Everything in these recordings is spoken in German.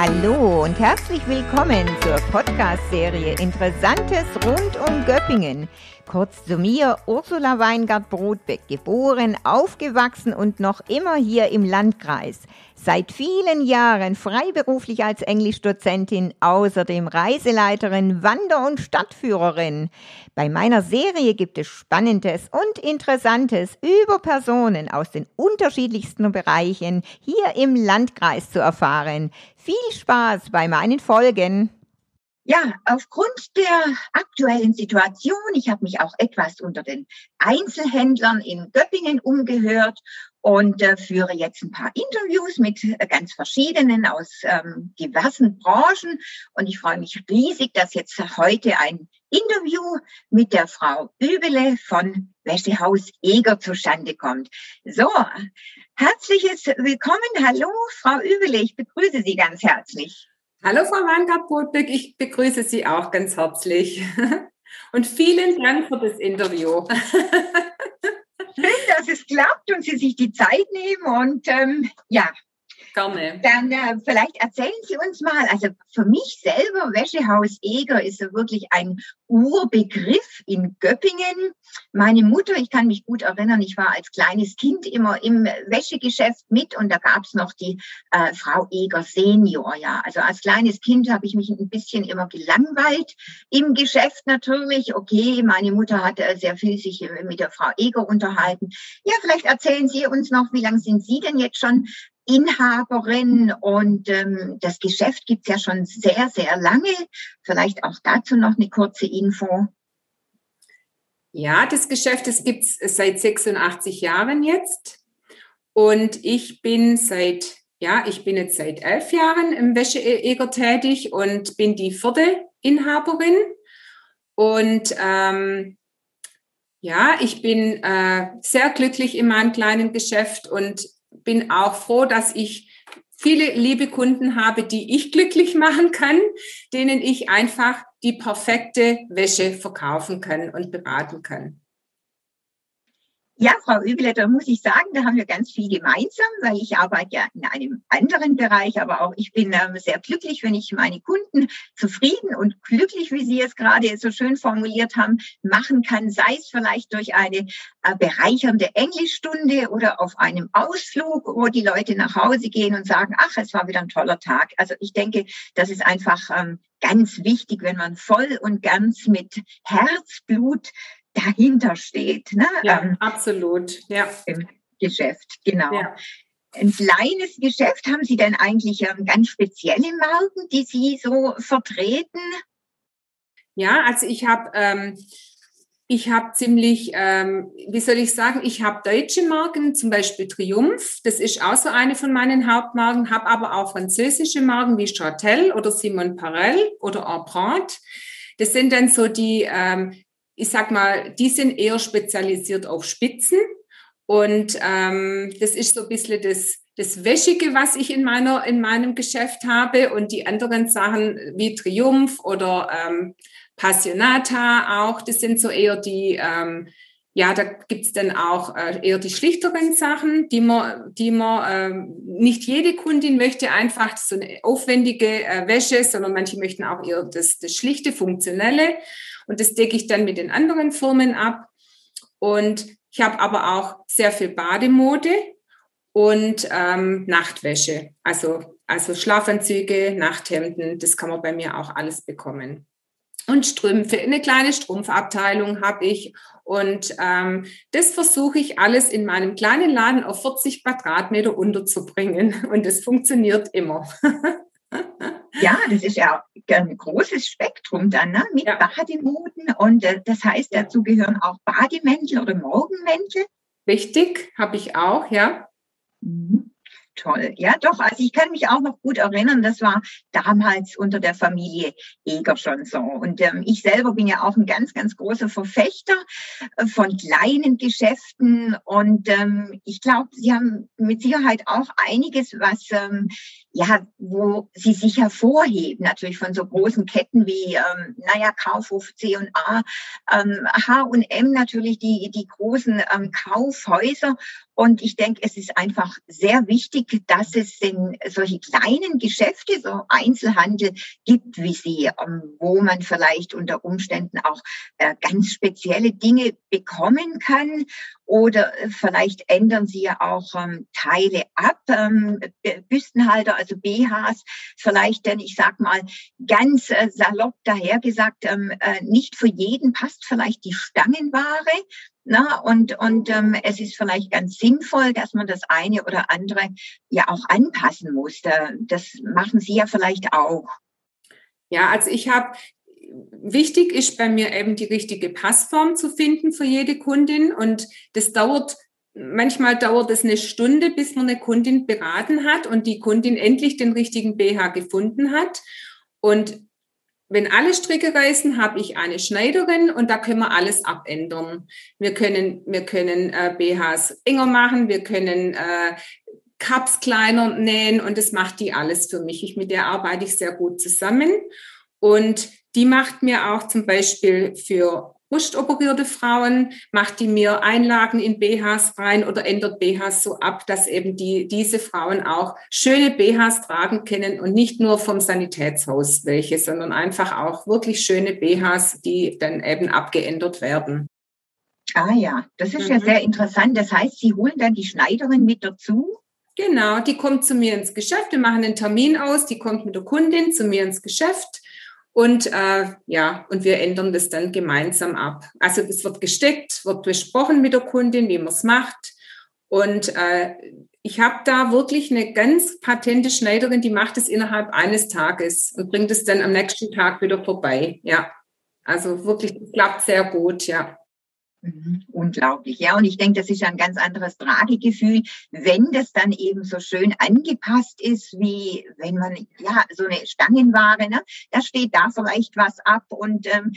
Hallo und herzlich willkommen zur Podcast-Serie Interessantes rund um Göppingen. Kurz zu mir, Ursula Weingart-Brodbeck, geboren, aufgewachsen und noch immer hier im Landkreis. Seit vielen Jahren freiberuflich als Englischdozentin, außerdem Reiseleiterin, Wander- und Stadtführerin. Bei meiner Serie gibt es Spannendes und Interessantes über Personen aus den unterschiedlichsten Bereichen hier im Landkreis zu erfahren. Viel Spaß bei meinen Folgen. Ja, aufgrund der aktuellen Situation, ich habe mich auch etwas unter den Einzelhändlern in Göppingen umgehört und äh, führe jetzt ein paar Interviews mit äh, ganz verschiedenen aus ähm, diversen Branchen. Und ich freue mich riesig, dass jetzt heute ein Interview mit der Frau Übele von Wäschehaus Eger zustande kommt. So, herzliches Willkommen. Hallo, Frau Übele, ich begrüße Sie ganz herzlich. Hallo Frau Wangard-Bodbeck, ich begrüße Sie auch ganz herzlich. Und vielen Dank für das Interview. Dass es klappt und Sie sich die Zeit nehmen. Und ähm, ja, Gerne. Dann äh, vielleicht erzählen Sie uns mal, also für mich selber, Wäschehaus Eger ist so wirklich ein Urbegriff in Göppingen. Meine Mutter, ich kann mich gut erinnern, ich war als kleines Kind immer im Wäschegeschäft mit und da gab es noch die äh, Frau Eger Senior. Ja, also als kleines Kind habe ich mich ein bisschen immer gelangweilt im Geschäft natürlich. Okay, meine Mutter hatte sehr viel sich mit der Frau Eger unterhalten. Ja, vielleicht erzählen Sie uns noch, wie lange sind Sie denn jetzt schon Inhaberin und ähm, das Geschäft gibt's ja schon sehr, sehr lange. Vielleicht auch dazu noch eine kurze Info. Ja, das Geschäft das gibt's seit 86 Jahren jetzt. Und ich bin seit, ja, ich bin jetzt seit elf Jahren im Wäscheeger tätig und bin die vierte Inhaberin. Und ähm, ja, ich bin äh, sehr glücklich in meinem kleinen Geschäft und bin auch froh, dass ich viele liebe Kunden habe, die ich glücklich machen kann, denen ich einfach die perfekte Wäsche verkaufen kann und beraten kann. Ja, Frau Übeletter, muss ich sagen, da haben wir ganz viel gemeinsam, weil ich arbeite ja in einem anderen Bereich, aber auch ich bin ähm, sehr glücklich, wenn ich meine Kunden zufrieden und glücklich, wie Sie es gerade so schön formuliert haben, machen kann, sei es vielleicht durch eine äh, bereichernde Englischstunde oder auf einem Ausflug, wo die Leute nach Hause gehen und sagen, ach, es war wieder ein toller Tag. Also ich denke, das ist einfach ähm, ganz wichtig, wenn man voll und ganz mit Herzblut dahinter steht. Ne? Ja, ähm, absolut. Ja. Im Geschäft, genau. Ja. Ein kleines Geschäft, haben Sie denn eigentlich ähm, ganz spezielle Marken, die Sie so vertreten? Ja, also ich habe ähm, ich habe ziemlich, ähm, wie soll ich sagen, ich habe deutsche Marken, zum Beispiel Triumph, das ist auch so eine von meinen Hauptmarken, habe aber auch französische Marken wie Châtel oder Simon Parel oder Empreinte. Das sind dann so die, ähm, ich sag mal, die sind eher spezialisiert auf Spitzen. Und ähm, das ist so ein bisschen das, das Wäschige, was ich in, meiner, in meinem Geschäft habe. Und die anderen Sachen wie Triumph oder ähm, Passionata auch, das sind so eher die, ähm, ja, da gibt's dann auch äh, eher die schlichteren Sachen, die man, die man, ähm, nicht jede Kundin möchte einfach so eine aufwendige äh, Wäsche, sondern manche möchten auch eher das, das schlichte, funktionelle. Und das decke ich dann mit den anderen Firmen ab. Und ich habe aber auch sehr viel Bademode und ähm, Nachtwäsche. Also, also Schlafanzüge, Nachthemden, das kann man bei mir auch alles bekommen. Und Strümpfe, eine kleine Strumpfabteilung habe ich. Und ähm, das versuche ich alles in meinem kleinen Laden auf 40 Quadratmeter unterzubringen. Und das funktioniert immer. Ja, das ist ja ein großes Spektrum dann, ne? mit ja. Bademoden und äh, das heißt, dazu gehören auch Bademäntel oder Morgenmäntel. Richtig, habe ich auch, ja. Mhm toll. Ja, doch. Also ich kann mich auch noch gut erinnern, das war damals unter der Familie Eger schon so. Und ähm, ich selber bin ja auch ein ganz, ganz großer Verfechter äh, von kleinen Geschäften. Und ähm, ich glaube, Sie haben mit Sicherheit auch einiges, was ähm, ja, wo sie sich hervorheben, natürlich von so großen Ketten wie, ähm, naja, Kaufhof C&A, ähm, H&M natürlich die, die großen ähm, Kaufhäuser Und ich denke, es ist einfach sehr wichtig, dass es denn solche kleinen Geschäfte, so Einzelhandel gibt, wie sie, ähm, wo man vielleicht unter Umständen auch äh, ganz spezielle Dinge bekommen kann. Oder äh, vielleicht ändern sie ja auch ähm, Teile ab, ähm, Büstenhalter, also BHs, vielleicht denn, ich sag mal, ganz äh, salopp dahergesagt, ähm, äh, nicht für jeden passt vielleicht die Stangenware. Na, und und ähm, es ist vielleicht ganz sinnvoll, dass man das eine oder andere ja auch anpassen muss. Das machen Sie ja vielleicht auch. Ja, also ich habe wichtig ist bei mir eben die richtige Passform zu finden für jede Kundin und das dauert manchmal dauert es eine Stunde, bis man eine Kundin beraten hat und die Kundin endlich den richtigen BH gefunden hat und wenn alle Stricke reißen, habe ich eine Schneiderin und da können wir alles abändern. Wir können, wir können äh, BHs enger machen, wir können äh, Cups kleiner nähen und das macht die alles für mich. Ich, mit der arbeite ich sehr gut zusammen. Und die macht mir auch zum Beispiel für brustoperierte Frauen, macht die mir Einlagen in BHs rein oder ändert BHs so ab, dass eben die, diese Frauen auch schöne BHs tragen können und nicht nur vom Sanitätshaus welche, sondern einfach auch wirklich schöne BHs, die dann eben abgeändert werden. Ah ja, das ist mhm. ja sehr interessant. Das heißt, Sie holen dann die Schneiderin mit dazu? Genau, die kommt zu mir ins Geschäft. Wir machen einen Termin aus. Die kommt mit der Kundin zu mir ins Geschäft. Und äh, ja, und wir ändern das dann gemeinsam ab. Also es wird gesteckt, wird besprochen mit der Kundin, wie man es macht. Und äh, ich habe da wirklich eine ganz patente Schneiderin, die macht es innerhalb eines Tages und bringt es dann am nächsten Tag wieder vorbei. Ja, also wirklich, das klappt sehr gut, ja. Mhm. Unglaublich, ja. Und ich denke, das ist ein ganz anderes Tragegefühl, wenn das dann eben so schön angepasst ist, wie wenn man, ja, so eine Stangenware, ne, da steht da vielleicht was ab und ähm,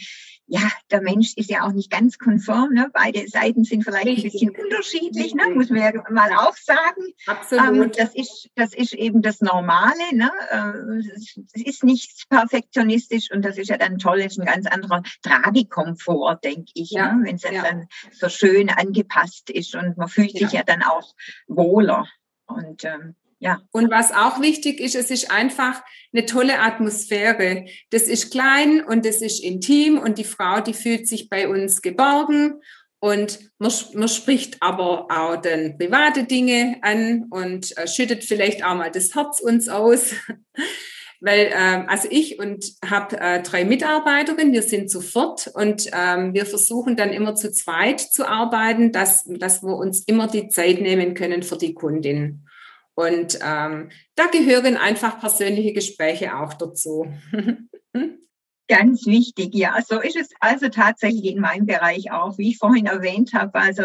ja, der Mensch ist ja auch nicht ganz konform, ne? beide Seiten sind vielleicht Richtig. ein bisschen unterschiedlich, ne? muss man ja mal auch sagen. Absolut. Ähm, das, ist, das ist eben das Normale, ne? Äh, es ist nicht perfektionistisch und das ist ja dann toll, ist ein ganz anderer Tragekomfort, denke ich, ja. ne? wenn es ja. dann so schön angepasst ist und man fühlt sich ja, ja dann auch wohler. Und ähm, ja. Und was auch wichtig ist, es ist einfach eine tolle Atmosphäre. Das ist klein und das ist intim und die Frau, die fühlt sich bei uns geborgen und man, man spricht aber auch dann private Dinge an und äh, schüttet vielleicht auch mal das Herz uns aus. Weil, äh, also ich und habe äh, drei Mitarbeiterinnen, wir sind sofort und ähm, wir versuchen dann immer zu zweit zu arbeiten, dass, dass wir uns immer die Zeit nehmen können für die Kundin. Und ähm, da gehören einfach persönliche Gespräche auch dazu. Ganz wichtig, ja. So ist es also tatsächlich in meinem Bereich auch, wie ich vorhin erwähnt habe. Also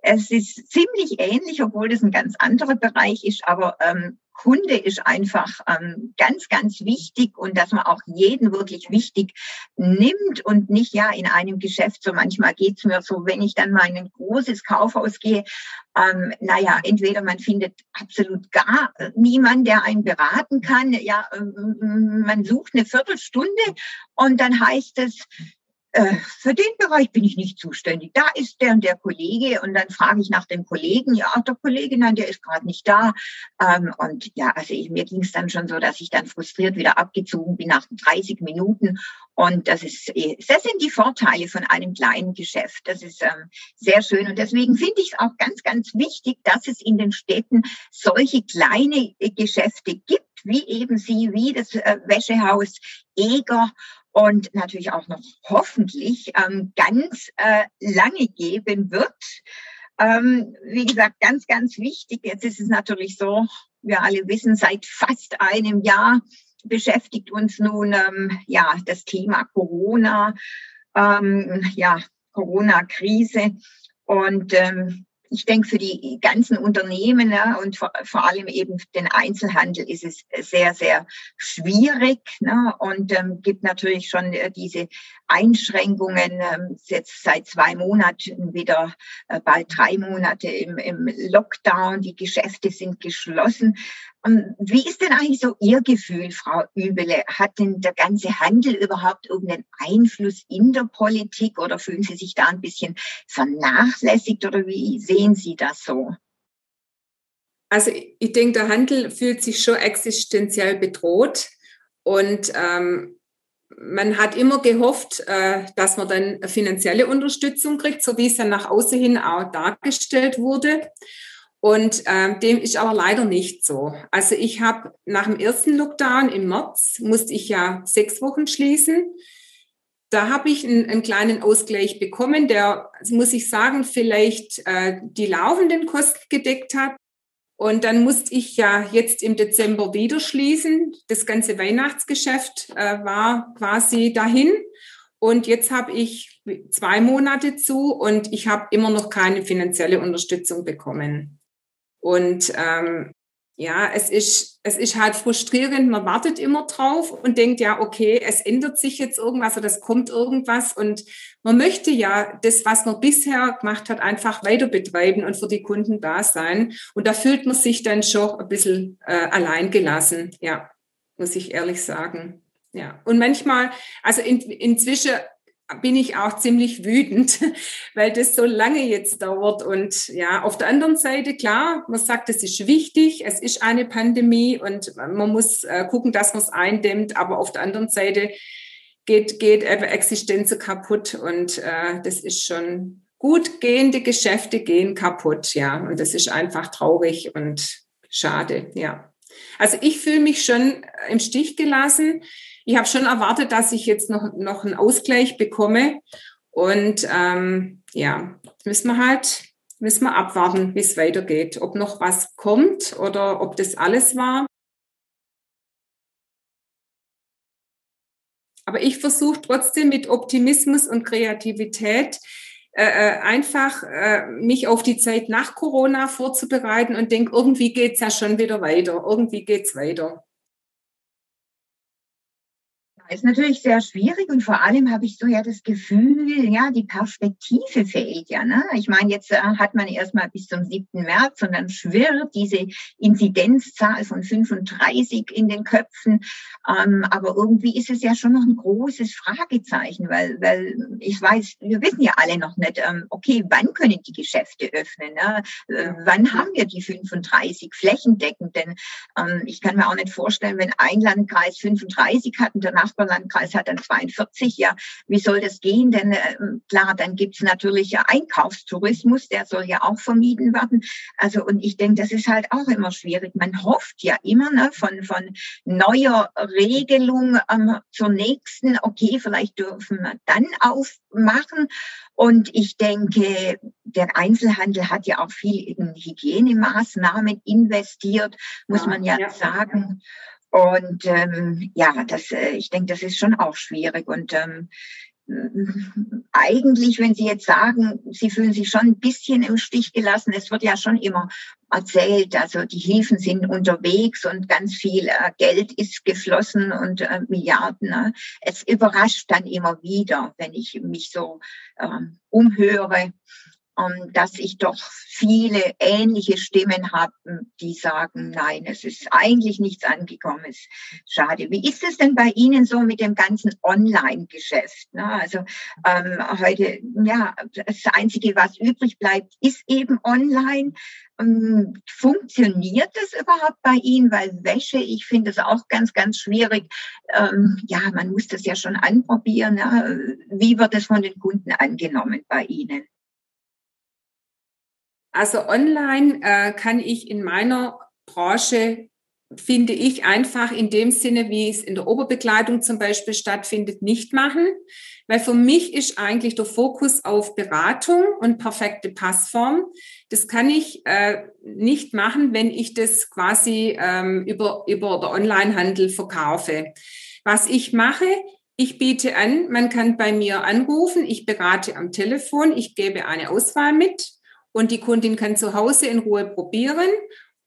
es ist ziemlich ähnlich, obwohl das ein ganz anderer Bereich ist, aber ähm, Kunde ist einfach ähm, ganz, ganz wichtig und dass man auch jeden wirklich wichtig nimmt und nicht ja in einem Geschäft, so manchmal geht's mir so, wenn ich dann mal in ein großes Kaufhaus gehe, ähm, naja, entweder man findet absolut gar niemand, der einen beraten kann, ja, ähm, man sucht eine Viertelstunde und dann heißt es, äh, für den Bereich bin ich nicht zuständig. Da ist der und der Kollege und dann frage ich nach dem Kollegen. Ja, der Kollege, nein, der ist gerade nicht da. Ähm, und ja, also ich, mir ging es dann schon so, dass ich dann frustriert wieder abgezogen bin nach 30 Minuten. Und das ist, äh, das sind die Vorteile von einem kleinen Geschäft. Das ist ähm, sehr schön. Und deswegen finde ich es auch ganz, ganz wichtig, dass es in den Städten solche kleine äh, Geschäfte gibt, wie eben sie, wie das äh, Wäschehaus Eger und natürlich auch noch hoffentlich ähm, ganz äh, lange geben wird. Ähm, wie gesagt, ganz, ganz wichtig. Jetzt ist es natürlich so, wir alle wissen, seit fast einem Jahr beschäftigt uns nun ähm, ja das Thema Corona, ähm, ja Corona-Krise und ähm, ich denke, für die ganzen Unternehmen ne, und vor, vor, allem eben den Einzelhandel ist es sehr, sehr schwierig ne, und ähm, gibt natürlich schon äh, diese Einschränkungen ähm, jetzt seit zwei Monaten wieder äh, bald drei Monate im, im Lockdown. Die Geschäfte sind geschlossen. Wie ist denn eigentlich so Ihr Gefühl, Frau Übele? Hat denn der ganze Handel überhaupt irgendeinen Einfluss in der Politik oder fühlen Sie sich da ein bisschen vernachlässigt oder wie sehen Sie das so? Also ich denke, der Handel fühlt sich schon existenziell bedroht und ähm, man hat immer gehofft, äh, dass man dann finanzielle Unterstützung kriegt, so wie es dann nach außen hin auch dargestellt wurde. Und ähm, dem ist aber leider nicht so. Also ich habe nach dem ersten Lockdown im März musste ich ja sechs Wochen schließen. Da habe ich einen, einen, kleinen Ausgleich bekommen, der, muss ich sagen, vielleicht äh, die laufenden Kosten gedeckt hat. Und dann musste ich ja jetzt im Dezember wieder schließen. Das ganze Weihnachtsgeschäft äh, war quasi dahin. Und jetzt habe ich zwei Monate zu und ich habe immer noch keine finanzielle Unterstützung bekommen. Und ähm, ja, es ist, es ist halt frustrierend. Man wartet immer drauf und denkt, ja, okay, es ändert sich jetzt irgendwas oder es kommt irgendwas. Und man möchte ja das, was man bisher gemacht hat, einfach weiter betreiben und für die Kunden da sein. Und da fühlt man sich dann schon ein bisschen äh, allein gelassen. Ja, muss ich ehrlich sagen. Ja. Und manchmal, also in, inzwischen bin ich auch ziemlich wütend, weil das so lange jetzt dauert. Und ja, auf der anderen Seite, klar, man sagt, es ist wichtig, es ist eine Pandemie und man muss äh, gucken, dass man es eindämmt. Aber auf der anderen Seite geht, geht Existenz kaputt und äh, das ist schon gut gehende Geschäfte gehen kaputt, ja. Und das ist einfach traurig und schade, ja. Also ich fühle mich schon im Stich gelassen ich habe schon erwartet, dass ich jetzt noch, noch einen Ausgleich bekomme. Und ähm, ja, müssen wir halt, müssen wir abwarten, wie es weitergeht. Ob noch was kommt oder ob das alles war. Aber ich versuche trotzdem mit Optimismus und Kreativität äh, äh, einfach äh, mich auf die Zeit nach Corona vorzubereiten und denke, irgendwie geht's ja schon wieder weiter. Irgendwie geht's weiter ist natürlich sehr schwierig und vor allem habe ich so ja das Gefühl, ja, die Perspektive fehlt ja. Ne? Ich meine, jetzt äh, hat man erstmal bis zum 7. März und dann schwirrt diese Inzidenzzahl von 35 in den Köpfen. Ähm, aber irgendwie ist es ja schon noch ein großes Fragezeichen, weil, weil ich weiß, wir wissen ja alle noch nicht, ähm, okay, wann können die Geschäfte öffnen? Ne? Äh, wann haben wir die 35 flächendeckend? Denn ähm, ich kann mir auch nicht vorstellen, wenn ein Landkreis 35 hat und danach Nachbarlandkreis hat dann 42. Ja, wie soll das gehen? Denn äh, klar, dann gibt's natürlich ja Einkaufstourismus, der soll ja auch vermieden werden. Also und ich denke, das ist halt auch immer schwierig. Man hofft ja immer ne, von, von neuer Regelung ähm, zur nächsten, okay, vielleicht dürfen wir dann aufmachen. Und ich denke, der Einzelhandel hat ja auch viel in Hygienemaßnahmen investiert, muss man ja, ja. sagen. Und ähm, ja, das, äh, ich denke, das ist schon auch schwierig. Und ähm, eigentlich, wenn Sie jetzt sagen, Sie fühlen sich schon ein bisschen im Stich gelassen, es wird ja schon immer erzählt, also die Hilfen sind unterwegs und ganz viel äh, Geld ist geflossen und äh, Milliarden. Ne? Es überrascht dann immer wieder, wenn ich mich so äh, umhöre ähm, dass ich doch viele ähnliche Stimmen habe, die sagen, nein, es ist eigentlich nichts angekommen. Ist schade. Wie ist es denn bei Ihnen so mit dem ganzen Online-Geschäft? Ne? Also ähm, heute, ja, das Einzige, was übrig bleibt, ist eben online. Ähm, funktioniert das überhaupt bei Ihnen? Weil Wäsche, ich finde es auch ganz, ganz schwierig. Ähm, ja, man muss das ja schon anprobieren. Ne? Wie wird es von den Kunden angenommen bei Ihnen? Also online äh, kann ich in meiner Branche, finde ich, einfach in dem Sinne, wie es in der Oberbekleidung zum Beispiel stattfindet, nicht machen. Weil für mich ist eigentlich der Fokus auf Beratung und perfekte Passform. Das kann ich äh, nicht machen, wenn ich das quasi ähm, über, über der Onlinehandel verkaufe. Was ich mache, ich biete an, man kann bei mir anrufen, ich berate am Telefon, ich gebe eine Auswahl mit und die Kundin kann zu Hause in Ruhe probieren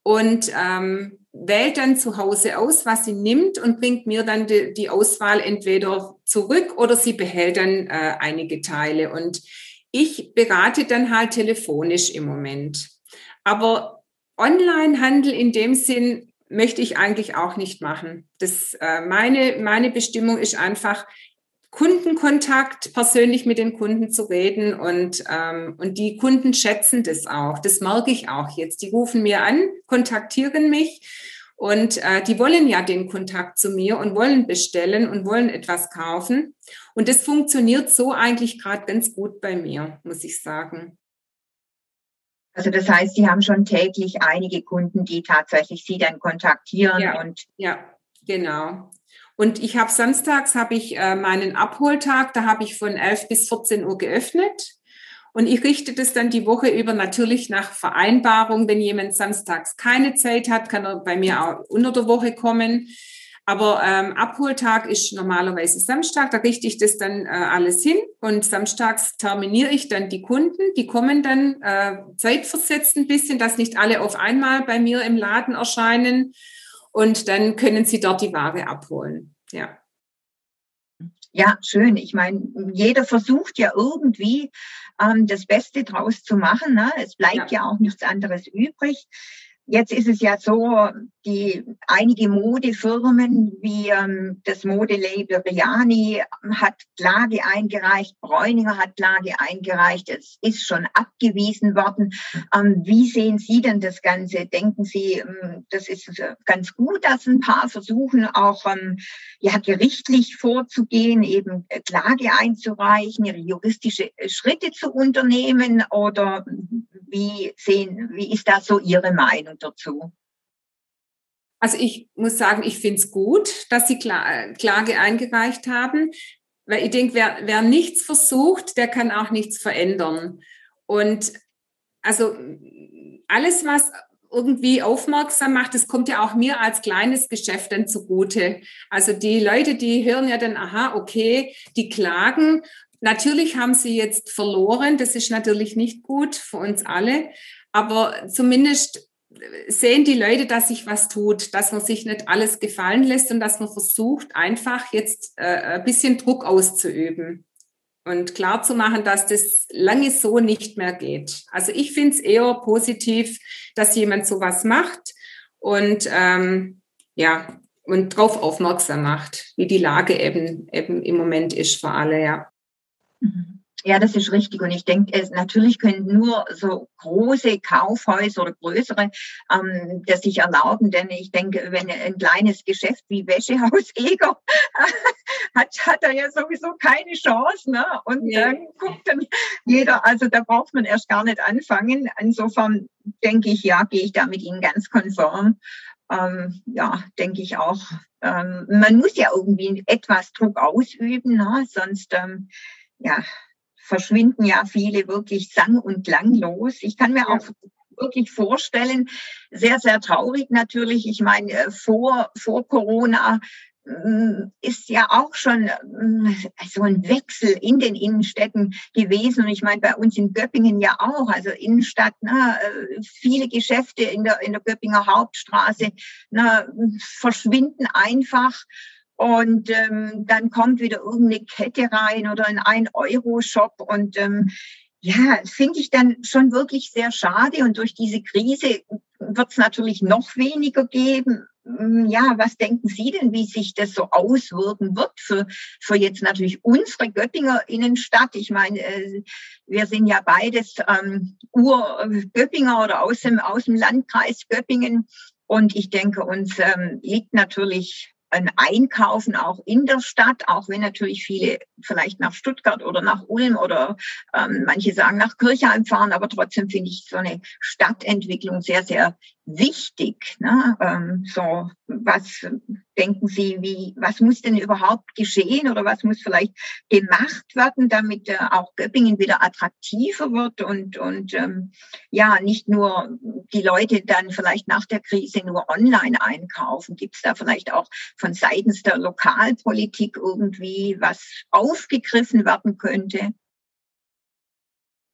und ähm, wählt dann zu Hause aus, was sie nimmt und bringt mir dann die, die Auswahl entweder zurück oder sie behält dann äh, einige Teile. Und ich berate dann halt telefonisch im Moment. Aber Onlinehandel in dem Sinn möchte ich eigentlich auch nicht machen. Das, äh, meine, meine Bestimmung ist einfach, Kundenkontakt, persönlich mit den Kunden zu reden und, ähm, und die Kunden schätzen das auch. Das merke ich auch jetzt. Die rufen mir an, kontaktieren mich und äh, die wollen ja den Kontakt zu mir und wollen bestellen und wollen etwas kaufen. Und das funktioniert so eigentlich gerade ganz gut bei mir, muss ich sagen. Also das heißt, Sie haben schon täglich einige Kunden, die tatsächlich Sie dann kontaktieren ja, und ja, genau. Und ich habe samstags habe ich äh, meinen Abholtag, da habe ich von 11 bis 14 Uhr geöffnet. Und ich richte das dann die Woche über natürlich nach Vereinbarung. Wenn jemand samstags keine Zeit hat, kann er bei mir auch unter der Woche kommen. Aber ähm, Abholtag ist normalerweise Samstag, da richte ich das dann äh, alles hin und samstags terminiere ich dann die Kunden, die kommen dann äh, zeitversetzt ein bisschen, dass nicht alle auf einmal bei mir im Laden erscheinen und dann können sie dort die Ware abholen. Ja. Ja, schön. Ich meine, jeder versucht ja irgendwie ähm, das Beste draus zu machen. Ne? Es bleibt ja. ja auch nichts anderes übrig. Jetzt ist es ja so, die einige Modefirmen wie ähm, das Modelabel Riani hat Klage eingereicht, Bräuninger hat Klage eingereicht, es ist schon abgewiesen worden. Ähm, wie sehen Sie denn das Ganze? Denken Sie, ähm, das ist äh, ganz gut, dass ein paar versuchen, auch ähm, ja gerichtlich vorzugehen, eben äh, Klage einzureichen, ihre juristische äh, Schritte zu unternehmen? Oder wie sehen, wie ist da so Ihre Meinung dazu? Also ich muss sagen, ich finde es gut, dass Sie Klage eingereicht haben, weil ich denke, wer, wer nichts versucht, der kann auch nichts verändern. Und also alles, was irgendwie aufmerksam macht, das kommt ja auch mir als kleines Geschäft dann zugute. Also die Leute, die hören ja dann, aha, okay, die klagen. Natürlich haben sie jetzt verloren, das ist natürlich nicht gut für uns alle, aber zumindest sehen die Leute, dass sich was tut, dass man sich nicht alles gefallen lässt und dass man versucht, einfach jetzt äh, ein bisschen Druck auszuüben und klar zu machen, dass das lange so nicht mehr geht. Also ich finde es eher positiv, dass jemand sowas macht und ähm, ja und darauf aufmerksam macht, wie die Lage eben eben im Moment ist für alle, ja. Mhm. Ja, das ist richtig. Und ich denke, natürlich können nur so große Kaufhäuser oder größere ähm, das sich erlauben. Denn ich denke, wenn ein kleines Geschäft wie Wäschehaus Eger hat, hat er ja sowieso keine Chance. Ne? Und ja. dann guckt dann jeder, also da braucht man erst gar nicht anfangen. Insofern denke ich, ja, gehe ich da mit Ihnen ganz konform. Ähm, ja, denke ich auch. Ähm, man muss ja irgendwie etwas Druck ausüben, ne? sonst ähm, ja, verschwinden ja viele wirklich sang- und klanglos. Ich kann mir ja. auch wirklich vorstellen, sehr, sehr traurig natürlich. Ich meine, äh, vor, vor Corona mm, ist ja auch schon mm, so ein Wechsel in den Innenstädten gewesen. Und ich meine, bei uns in Göppingen ja auch, also Innenstadt, na, äh, viele Geschäfte in der, in der Göppinger Hauptstraße na, verschwinden einfach. Und ähm, dann kommt wieder irgendeine Kette rein oder ein 1-Euro-Shop. Und ähm, ja, finde ich dann schon wirklich sehr schade. Und durch diese Krise wird es natürlich noch weniger geben. Hm, ja, was denken Sie denn, wie sich das so auswirken wird für, für jetzt natürlich unsere Göppinger Innenstadt? Ich meine, äh, wir sind ja beides ähm, Ur-Göppinger oder aus dem, aus dem Landkreis Göppingen. Und ich denke, uns ähm, liegt natürlich ein Einkaufen auch in der Stadt, auch wenn natürlich viele vielleicht nach Stuttgart oder nach Ulm oder ähm, manche sagen nach Kirchheim fahren, aber trotzdem finde ich so eine Stadtentwicklung sehr, sehr wichtig. Ne? Ähm, so, was denken Sie, wie, was muss denn überhaupt geschehen oder was muss vielleicht gemacht werden, damit äh, auch Göppingen wieder attraktiver wird und, und ähm, ja, nicht nur die Leute dann vielleicht nach der Krise nur online einkaufen? Gibt es da vielleicht auch von seitens der Lokalpolitik irgendwie was aufgegriffen werden könnte?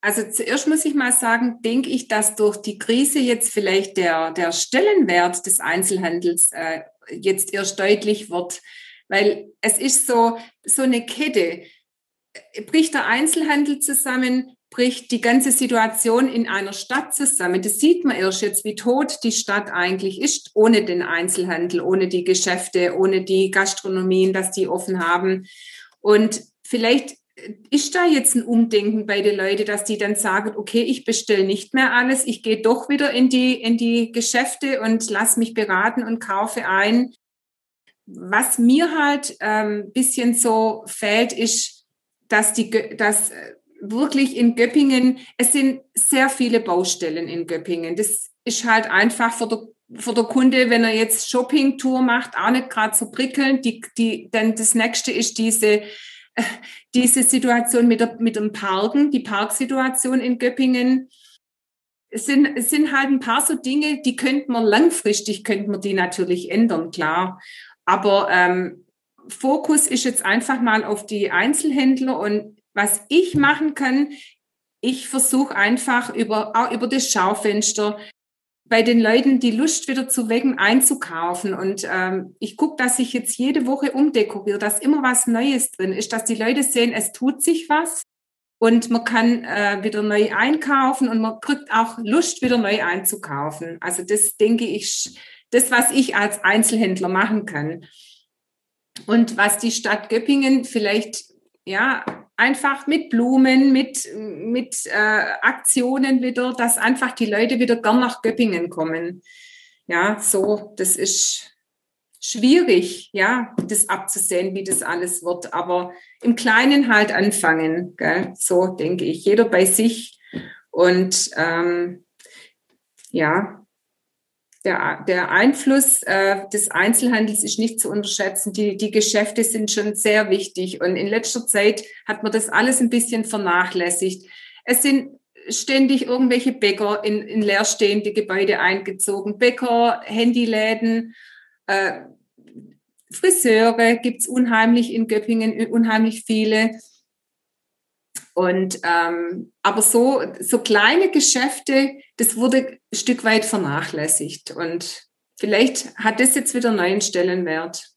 Also zuerst muss ich mal sagen, denke ich, dass durch die Krise jetzt vielleicht der, der Stellenwert des Einzelhandels äh, jetzt erst deutlich wird, weil es ist so, so eine Kette. Bricht der Einzelhandel zusammen, bricht die ganze Situation in einer Stadt zusammen. Das sieht man erst jetzt, wie tot die Stadt eigentlich ist, ohne den Einzelhandel, ohne die Geschäfte, ohne die Gastronomien, dass die offen haben. Und vielleicht ist da jetzt ein Umdenken bei den Leuten, dass die dann sagen, okay, ich bestelle nicht mehr alles, ich gehe doch wieder in die, in die Geschäfte und lass mich beraten und kaufe ein. Was mir halt ein ähm, bisschen so fällt, ist, dass die, dass äh, wirklich in Göppingen, es sind sehr viele Baustellen in Göppingen. Das ist halt einfach für der, für der Kunde, wenn er jetzt Shoppingtour macht, auch nicht gerade so prickelnd. Die, die, dann das nächste ist diese, diese Situation mit, der, mit dem Parken, die Parksituation in Göppingen. Sind, sind halt ein paar so Dinge, die könnte man langfristig, könnte man die natürlich ändern, klar. Aber ähm, Fokus ist jetzt einfach mal auf die Einzelhändler und was ich machen kann, ich versuche einfach über, auch über das Schaufenster bei den Leuten die Lust wieder zu wecken, einzukaufen. Und ähm, ich gucke, dass ich jetzt jede Woche umdekoriere, dass immer was Neues drin ist, dass die Leute sehen, es tut sich was und man kann äh, wieder neu einkaufen und man kriegt auch Lust, wieder neu einzukaufen. Also das denke ich, das, was ich als Einzelhändler machen kann. Und was die Stadt Göppingen vielleicht ja einfach mit Blumen, mit, mit äh, Aktionen wieder, dass einfach die Leute wieder gern nach Göppingen kommen. Ja, so, das ist schwierig, ja, das abzusehen, wie das alles wird. Aber im Kleinen halt anfangen, gell? so denke ich. Jeder bei sich und ähm, ja, der, der Einfluss äh, des Einzelhandels ist nicht zu unterschätzen. Die, die Geschäfte sind schon sehr wichtig. Und in letzter Zeit hat man das alles ein bisschen vernachlässigt. Es sind ständig irgendwelche Bäcker in, in leerstehende Gebäude eingezogen. Bäcker, Handyläden, äh, Friseure gibt's unheimlich in Göppingen, unheimlich viele. Und ähm, aber so, so kleine Geschäfte, das wurde ein Stück weit vernachlässigt. Und vielleicht hat das jetzt wieder neuen Stellenwert.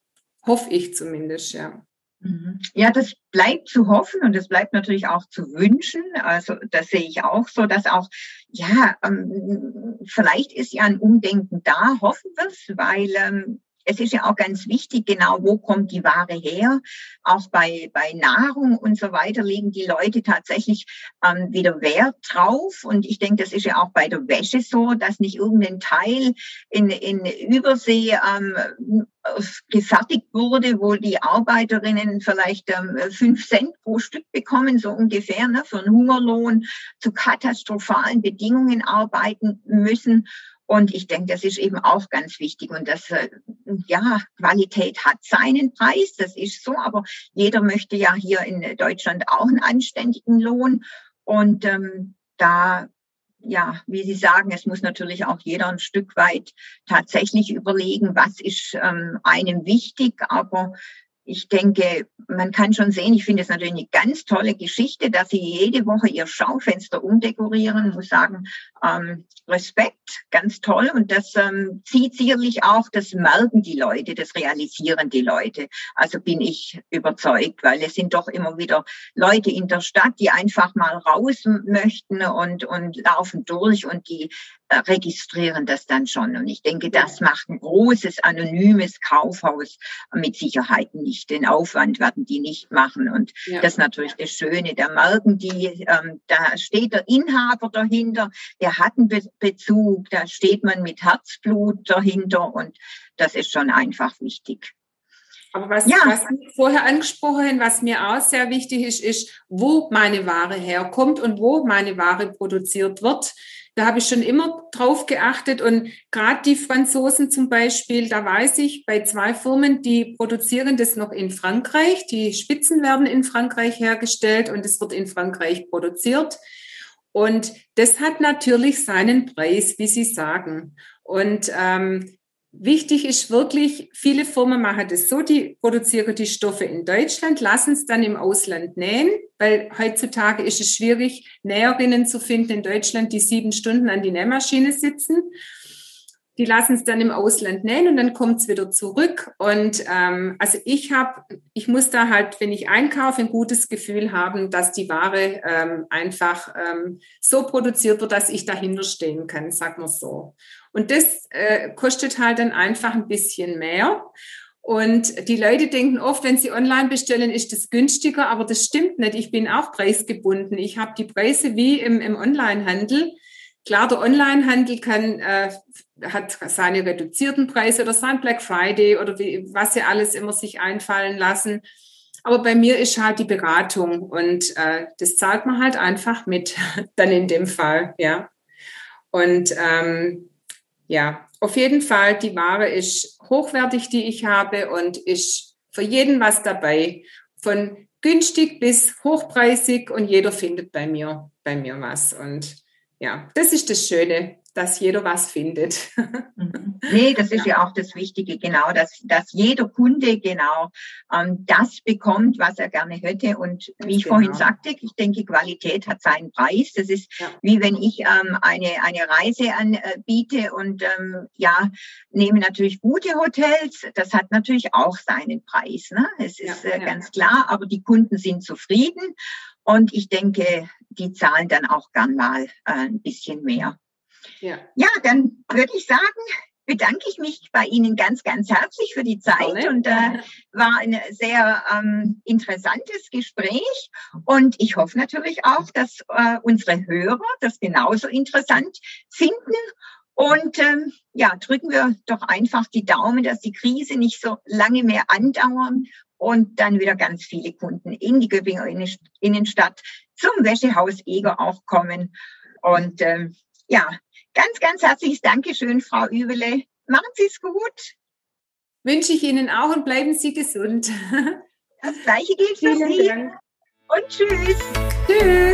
Hoffe ich zumindest, ja. Mhm. Ja, das bleibt zu hoffen und es bleibt natürlich auch zu wünschen. Also das sehe ich auch so, dass auch, ja, ähm, vielleicht ist ja ein Umdenken da, hoffen wir es, weil ähm, es ist ja auch ganz wichtig, genau, wo kommt die Ware her? Auch bei, bei Nahrung und so weiter legen die Leute tatsächlich ähm, wieder Wert drauf. Und ich denke, das ist ja auch bei der Wäsche so, dass nicht irgendein Teil in, in Übersee ähm, gefertigt wurde, wo die Arbeiterinnen vielleicht ähm, fünf Cent pro Stück bekommen, so ungefähr, ne, für einen Hungerlohn zu katastrophalen Bedingungen arbeiten müssen. Und ich denke, das ist eben auch ganz wichtig. Und das, äh, ja, Qualität hat seinen Preis, das ist so, aber jeder möchte ja hier in Deutschland auch einen anständigen Lohn. Und ähm, da, ja, wie Sie sagen, es muss natürlich auch jeder ein Stück weit tatsächlich überlegen, was ist ähm, einem wichtig. Aber ich denke, man kann schon sehen, ich finde es natürlich eine ganz tolle Geschichte, dass sie jede Woche ihr Schaufenster umdekorieren. Ich muss sagen, ähm, Respekt, ganz toll. Und das ähm, zieht sicherlich auch, das merken die Leute, das realisieren die Leute. Also bin ich überzeugt, weil es sind doch immer wieder Leute in der Stadt, die einfach mal raus möchten und, und laufen durch und die äh, registrieren das dann schon. Und ich denke, das macht ein großes anonymes Kaufhaus mit Sicherheit nicht. Den Aufwand werden die nicht machen. Und ja. das ist natürlich das Schöne. Da merken die, ähm, da steht der Inhaber dahinter, der hat einen Be Bezug, da steht man mit Herzblut dahinter und das ist schon einfach wichtig. Aber was, ja. was vorher angesprochen, was mir auch sehr wichtig ist, ist, wo meine Ware herkommt und wo meine Ware produziert wird. Da habe ich schon immer drauf geachtet und gerade die Franzosen zum Beispiel, da weiß ich bei zwei Firmen, die produzieren das noch in Frankreich. Die Spitzen werden in Frankreich hergestellt und es wird in Frankreich produziert. Und das hat natürlich seinen Preis, wie Sie sagen. Und ähm, Wichtig ist wirklich, viele Firmen machen das so, die produzieren die Stoffe in Deutschland, lassen es dann im Ausland nähen, weil heutzutage ist es schwierig, Näherinnen zu finden in Deutschland, die sieben Stunden an die Nähmaschine sitzen. Die lassen es dann im Ausland nähen und dann kommt es wieder zurück. Und ähm, also ich habe, ich muss da halt, wenn ich einkaufe, ein gutes Gefühl haben, dass die Ware ähm, einfach ähm, so produziert wird, dass ich dahinter stehen kann, sag mal so. Und das äh, kostet halt dann einfach ein bisschen mehr. Und die Leute denken oft, wenn sie online bestellen, ist das günstiger, aber das stimmt nicht. Ich bin auch preisgebunden. Ich habe die Preise wie im, im Onlinehandel. Klar, der Onlinehandel kann, äh, hat seine reduzierten Preise oder sein Black Friday oder wie, was sie alles immer sich einfallen lassen. Aber bei mir ist halt die Beratung und äh, das zahlt man halt einfach mit, dann in dem Fall, ja. Und ähm, ja, auf jeden Fall, die Ware ist hochwertig, die ich habe und ist für jeden was dabei. Von günstig bis hochpreisig und jeder findet bei mir, bei mir was. Und ja, das ist das Schöne dass jeder was findet. Mhm. nee, das ist ja. ja. auch das Wichtige, genau, dass, dass jeder Kunde genau ähm, das bekommt, was er gerne hätte. Und wie ich genau. vorhin sagte, ich denke, Qualität hat seinen Preis. Das ist ja. wie wenn ich ähm, eine, eine Reise anbiete und ähm, ja, nehme natürlich gute Hotels. Das hat natürlich auch seinen Preis. Ne? Es ist ja, äh, ganz klar, aber die Kunden sind zufrieden. Und ich denke, die zahlen dann auch gern mal äh, ein bisschen mehr. Ja, ja dann würde ich sagen, bedanke ich mich bei Ihnen ganz, ganz herzlich für die Zeit und äh, war ein sehr ähm, interessantes Gespräch. Und ich hoffe natürlich auch, dass äh, unsere Hörer das genauso interessant finden. Und ähm, ja, drücken wir doch einfach die Daumen, dass die Krise nicht so lange mehr andauern und dann wieder ganz viele Kunden in die Göppinger Innenstadt zum Wäschehaus Eger auch kommen. Und ähm, ja, Ganz, ganz herzliches Dankeschön, Frau Übele. Machen Sie es gut. Wünsche ich Ihnen auch und bleiben Sie gesund. Das Gleiche gilt für Vielen Sie. Dank. Und tschüss. Tschüss.